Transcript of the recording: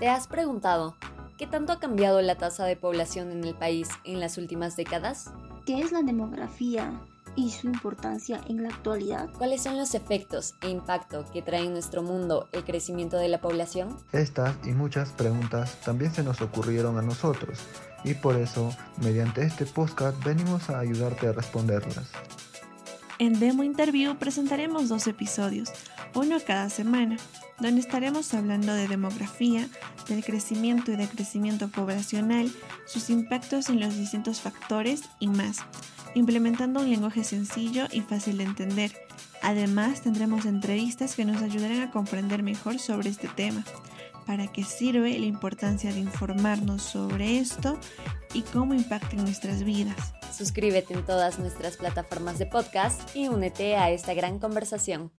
¿Te has preguntado qué tanto ha cambiado la tasa de población en el país en las últimas décadas? ¿Qué es la demografía y su importancia en la actualidad? ¿Cuáles son los efectos e impacto que trae en nuestro mundo el crecimiento de la población? Estas y muchas preguntas también se nos ocurrieron a nosotros y por eso, mediante este podcast, venimos a ayudarte a responderlas. En Demo Interview presentaremos dos episodios, uno cada semana, donde estaremos hablando de demografía, del crecimiento y decrecimiento poblacional, sus impactos en los distintos factores y más, implementando un lenguaje sencillo y fácil de entender. Además, tendremos entrevistas que nos ayudarán a comprender mejor sobre este tema, para qué sirve la importancia de informarnos sobre esto y cómo impacta en nuestras vidas. Suscríbete en todas nuestras plataformas de podcast y únete a esta gran conversación.